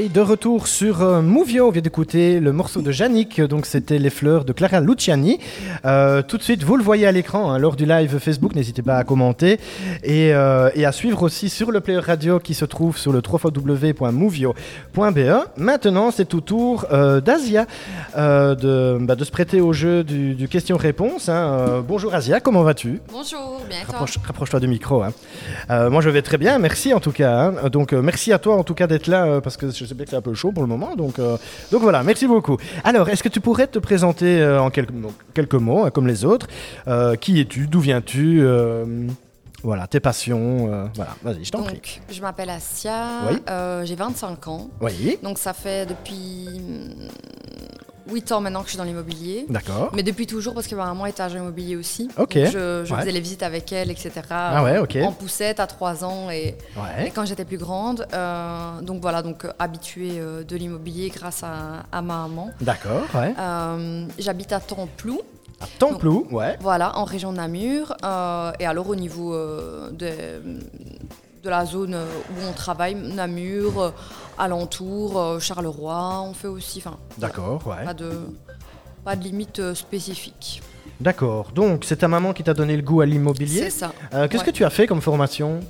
Et de retour sur euh, Movio, on vient d'écouter le morceau de Yannick, donc c'était Les Fleurs de Clara Luciani. Euh, tout de suite, vous le voyez à l'écran hein, lors du live Facebook, n'hésitez pas à commenter et, euh, et, à suivre aussi sur le player radio qui se trouve sur le www.movio.be. Maintenant, c'est au tour euh, d'Asia de, bah, de, se prêter au jeu du, du question-réponse. Hein. bonjour Asia, comment vas-tu? Bonjour, bien Rapproche, Rapproche-toi du micro. Hein. moi, je vais très bien, merci en tout cas. Donc, merci à toi en tout cas d'être là parce que je sais bien que c'est un peu chaud pour le moment. Donc, euh, donc voilà, merci beaucoup. Alors, est-ce que tu pourrais te présenter euh, en quelques, quelques mots, hein, comme les autres euh, Qui es-tu D'où viens-tu Voilà, tes passions. voilà, vas-y, je t'en prie. Je m'appelle Asia, oui. j'ai 25 ans. Oui. Donc, ça fait depuis 8 ans maintenant que je suis dans l'immobilier. D'accord. Mais depuis toujours parce que ma maman est agent immobilier aussi. Ok. Donc je, je faisais les visites avec elle, etc. Ah ouais, ok. En poussette à 3 ans et, ouais. et quand j'étais plus grande. Euh, donc voilà, donc euh, habituée euh, de l'immobilier grâce à, à, ma maman. D'accord, ouais. Euh, J'habite à Templou. À Templou, donc, ouais. Voilà, en région de Namur. Euh, et alors au niveau de de la zone où on travaille, Namur, euh, alentour, euh, Charleroi, on fait aussi. D'accord, ouais. Pas de, pas de limite euh, spécifique. D'accord. Donc, c'est ta maman qui t'a donné le goût à l'immobilier C'est ça. Euh, Qu'est-ce ouais. que tu as fait comme formation?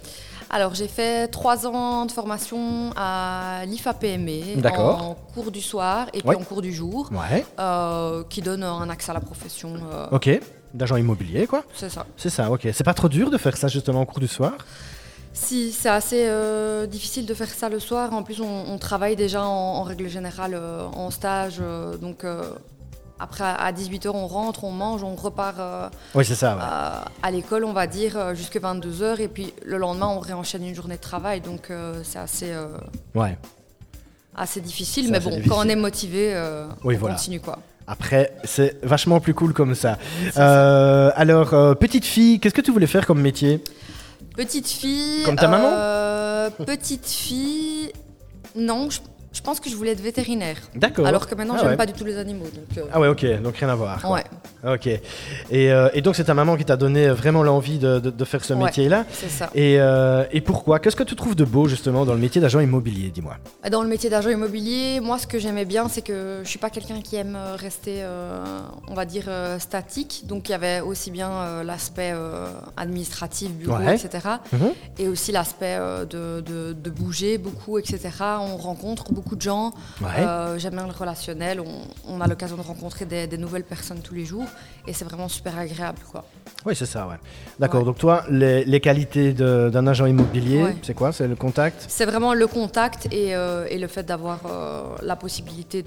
Alors j'ai fait trois ans de formation à l'IFA-PME en cours du soir et puis ouais. en cours du jour, ouais. euh, qui donne un accès à la profession. Euh... Ok, d'agent immobilier quoi C'est ça. C'est ça, ok. C'est pas trop dur de faire ça justement en cours du soir? Si, c'est assez euh, difficile de faire ça le soir. En plus, on, on travaille déjà en, en règle générale euh, en stage. Euh, donc, après, à 18h, on rentre, on mange, on repart oui, ça, ouais. à, à l'école, on va dire, jusqu'à 22h. Et puis, le lendemain, on réenchaîne une journée de travail. Donc, c'est assez, ouais. assez difficile. Mais bon, difficile. quand on est motivé, oui, on voilà. continue. quoi. Après, c'est vachement plus cool comme ça. Alors, petite fille, qu'est-ce que tu voulais faire comme métier? Petite fille. Comme ta maman euh, Petite fille. Non, je, je, pense que je voulais être vétérinaire. D'accord. Alors que maintenant, ah j'aime ouais. pas du tout les animaux. Donc, euh... Ah ouais, ok, donc rien à voir. Quoi. Ouais. Ok. Et, euh, et donc, c'est ta maman qui t'a donné vraiment l'envie de, de, de, faire ce ouais, métier-là C'est ça. Et, euh, et pourquoi? Qu'est-ce que tu trouves de beau, justement, dans le métier d'agent immobilier Dis-moi? Dans le métier d'agent immobilier, moi, ce que j'aimais bien, c'est que je suis pas quelqu'un qui aime rester, on va dire, statique. Donc, il y avait aussi bien l'aspect administratif, bureau, etc. Mm -hmm. Et aussi l'aspect de, bouger beaucoup, etc. On rencontre beaucoup de gens. Ouais. Euh, J'aime bien le relationnel. On, on a l'occasion de rencontrer des, des, nouvelles personnes tous les jours. Et c'est vraiment super agréable. Quoi. Oui, c'est ça, ouais. D'accord. Ouais. Donc, toi, les, les qualités d'un agent immobilier, ouais. c'est quoi? C'est le contact? C'est vraiment le contact et, euh, et le fait d'avoir euh, la possibilité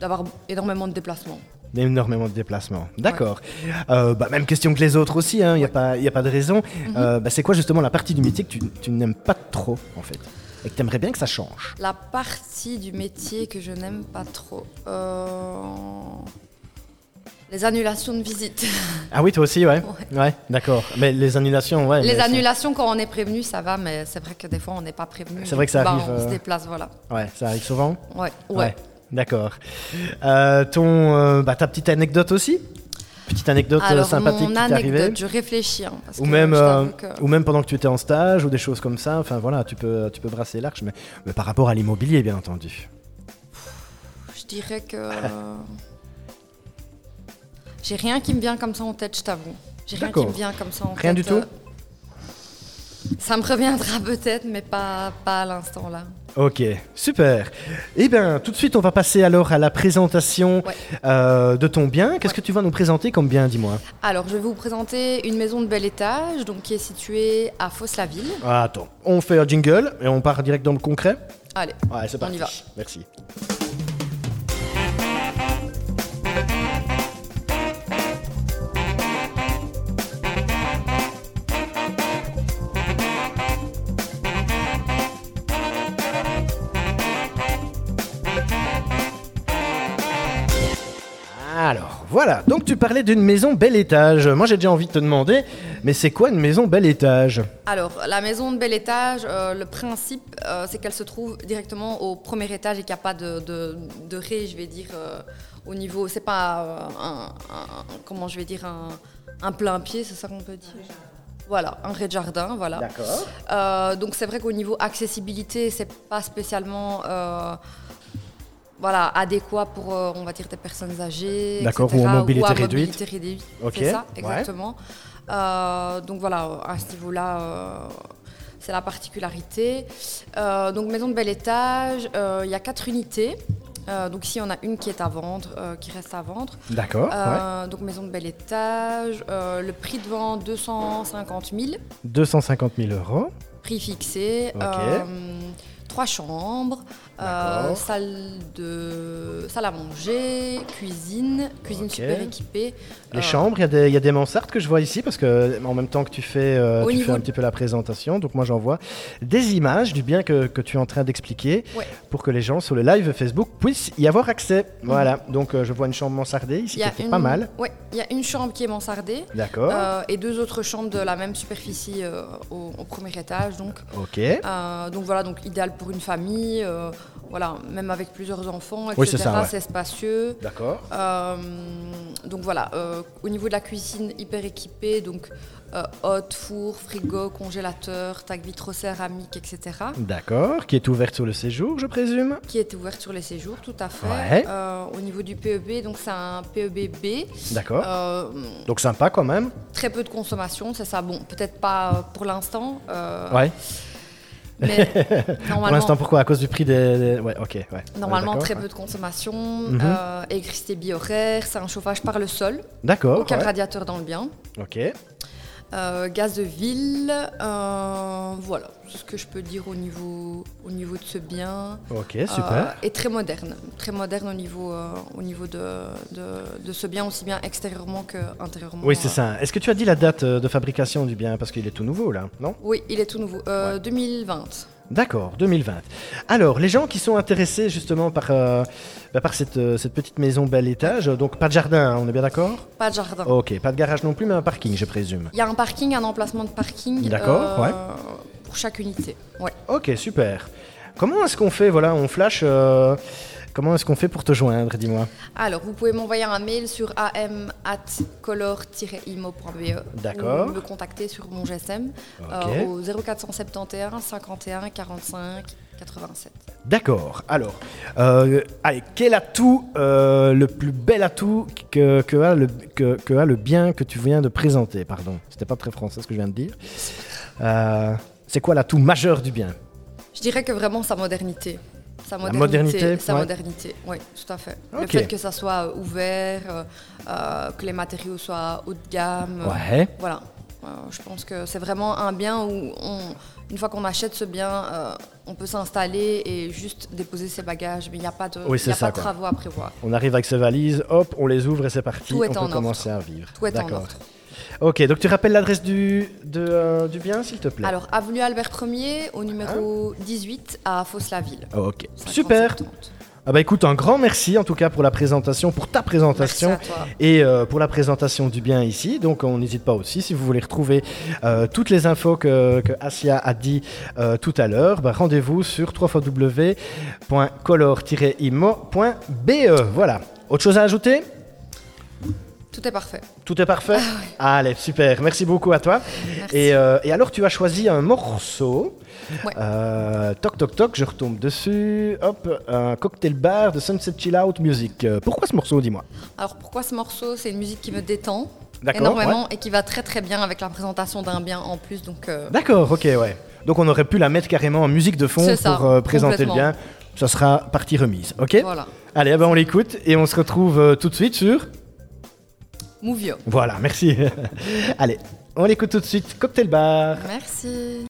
d'avoir énormément de déplacements. Énormément de déplacements. D'accord. Ouais. Euh, bah, même question que les autres aussi, il hein, n'y a, ouais. a, pas de raison. Mm -hmm. euh, bah, c'est quoi justement la partie du métier que tu, tu n'aimes pas trop, en fait? Et que tu aimerais bien que ça change La partie du métier que je n'aime pas trop. Euh... Les annulations de visite. Ah oui, toi aussi, ouais. Ouais, ouais d'accord. Mais les annulations, ouais. Les annulations, quand on est prévenu, ça va, mais c'est vrai que des fois, on n'est pas prévenu. C'est vrai que ça bah, arrive. On euh... se déplace, voilà. Ouais, ça arrive souvent Ouais, ouais. ouais. D'accord. Euh, ton, bah, ta petite anecdote aussi? Petite anecdote Alors, sympathique mon qui t'est arrivée Je réfléchis. Hein, parce ou, que même, euh, que... ou même pendant que tu étais en stage ou des choses comme ça. Enfin voilà, tu peux, tu peux brasser large, mais, mais par rapport à l'immobilier, bien entendu. Je dirais que. J'ai rien qui me vient comme ça en tête, je t'avoue. J'ai rien qui me vient comme ça en rien tête. Rien du tout Ça me reviendra peut-être, mais pas, pas à l'instant là. Ok, super. Eh bien, tout de suite, on va passer alors à la présentation ouais. euh, de ton bien. Qu'est-ce ouais. que tu vas nous présenter comme bien, dis-moi Alors, je vais vous présenter une maison de bel étage, donc qui est située à Fosse-la-Ville. Ah, attends, on fait un jingle et on part direct dans le concret Allez, ouais, c'est on y va. Merci. Voilà. Donc, tu parlais d'une maison bel étage. Moi, j'ai déjà envie de te demander, mais c'est quoi une maison bel étage? Alors, la maison de bel étage, euh, le principe, euh, c'est qu'elle se trouve directement au premier étage et qu'il n'y a pas de, de, de ré, je vais dire, euh, au niveau. C'est pas un, comment je vais dire, un, un plein pied, c'est ça qu'on peut dire? Voilà, un rez-de-jardin, voilà. D'accord. Donc c'est vrai qu'au niveau accessibilité, c'est pas spécialement voilà, adéquat pour, euh, on va dire, des personnes âgées. D'accord, ou en mobilité à réduite. mobilité réduite. C'est ça, ouais. exactement. Euh, donc voilà, à ce niveau-là, euh, c'est la particularité. Donc maison de bel étage, il y a quatre unités. Donc ici, on a une qui est à vendre, qui reste à vendre. D'accord. ouais. Donc maison de bel étage, le prix de vente 250 000, 250 000 euros. prix fixé, Ok. Trois chambres, euh, salle de salle à manger, cuisine, cuisine super équipée. Les Euh, chambres, il y, a des- il y a des mansardes que je vois ici parce que en même temps que tu fais, euh, tu fais un petit peu la présentation, donc moi j'en vois des images du bien que, que tu es en train d'expliquer Ouais. pour que les gens sur le live Facebook puissent y avoir accès. Voilà, donc je vois une chambre mansardée ici qui une, pas mal. Ouais, il y a une chambre qui est mansardée. D'accord. et deux autres chambres de la même superficie au, au premier étage. Donc, Ok. Donc voilà, donc idéal pour une famille, euh, voilà, même avec plusieurs enfants, etc. Oui, c'est ouais. spacieux. D'accord. Euh, donc voilà, euh, au niveau de la cuisine, hyper équipée, donc euh, hot, four, frigo, congélateur, tac vitrocéramique, etc. D'accord. Qui est ouverte sur le séjour, je présume? Qui est ouverte sur les séjours, tout à fait. Ouais. Euh, au niveau du PEB, donc c'est un PEB B. D'accord. Euh, Donc sympa quand même. très peu de consommation, c'est ça. Bon, peut-être pas pour l'instant. euh, Ouais. Mais Pour l'instant, pourquoi? À cause du prix des. Ouais, ok. Ouais. Normalement, très peu de consommation, Mhm. euh, électricité bi-horaire, c'est un chauffage par le sol, D'accord. aucun ouais. radiateur dans le bien, Ok. Euh, gaz de ville, euh, voilà, c'est ce que je peux dire au niveau, au niveau de ce bien. Ok, Euh, super. et très moderne, très moderne au niveau, euh, au niveau de, de, de ce bien, aussi bien extérieurement qu'intérieurement. Oui, c'est euh. ça. Est-ce que tu as dit la date euh, de fabrication du bien? Parce qu'il est tout nouveau là, non? Oui, il est tout nouveau, euh, Ouais. 2020. D'accord, 2020. Alors, les gens qui sont intéressés justement par, euh, bah, par cette, euh, cette petite maison bel étage, euh, donc pas de jardin, hein, on est bien d'accord? Pas de jardin. Ok, pas de garage non plus, mais un parking, je présume. Il y a un parking, un emplacement de parking euh, D'accord, ouais. pour chaque unité. Ouais. Ok, super. Comment est-ce qu'on fait? Voilà, on flash. Comment est-ce qu'on fait pour te joindre Dis-moi. Alors, vous pouvez m'envoyer un mail sur am@color-imo.be D'accord. ou me contacter sur mon GSM Ok. euh, au 0471 51 45 87. D'accord. Alors, euh, allez, quel atout, euh, le plus bel atout que, que a le, que, que a le bien que tu viens de présenter Pardon, c'était pas très français ce que je viens de dire. Euh, c'est quoi l'atout majeur du bien? Je dirais que vraiment sa modernité. Sa modernité, modernité, sa ouais. modernité, oui, tout à fait. Le fait que ça soit ouvert, euh, euh, que les matériaux soient haut de gamme. euh, Ouais. Voilà. Euh, je pense que c'est vraiment un bien où, on, une fois qu'on achète ce bien, euh, on peut s'installer et juste déposer ses bagages. Mais il n'y a pas de, Oui, il c'est y a ça, pas de quoi. travaux à prévoir. On arrive avec ses valises, hop, on les ouvre et c'est parti. Tout est on peut en ordre. commencer à vivre. Tout est en ordre. Ok, donc tu rappelles l'adresse du, de, euh, du bien, s'il te plaît Alors, avenue Albert 1er, au numéro 18 à Fos-la-Ville. Ok, 50, super. 70. Ah bah écoute, un grand merci en tout cas pour la présentation, pour ta Merci présentation. à toi. et euh, pour la présentation du bien ici. Donc on n'hésite pas aussi, si vous voulez retrouver euh, toutes les infos que, que Asia a dit euh, tout à l'heure, bah, rendez-vous sur www.color-imo.be. Voilà. Autre chose à ajouter? Tout est parfait. Tout est parfait Allez, super. Merci beaucoup à toi. Merci. Et, euh, et alors tu as choisi un morceau. Ouais. Euh, toc toc toc, je retombe dessus. Hop, un cocktail bar de Sunset Chill Out Music. Euh, pourquoi ce morceau, dis-moi Alors, pourquoi ce morceau? C'est une musique qui me détend énormément et qui va très très bien avec la présentation d'un bien en plus. Donc, euh, D'accord, ok, ouais. Donc on aurait pu la mettre carrément en musique de fond ça, pour présenter le bien. Ça sera partie remise, ok voilà. Allez, eh ben, on l'écoute et on se retrouve tout de suite sur... Mouvio. Voilà, merci. Allez, on l'écoute tout de suite. Cocktail bar. Merci.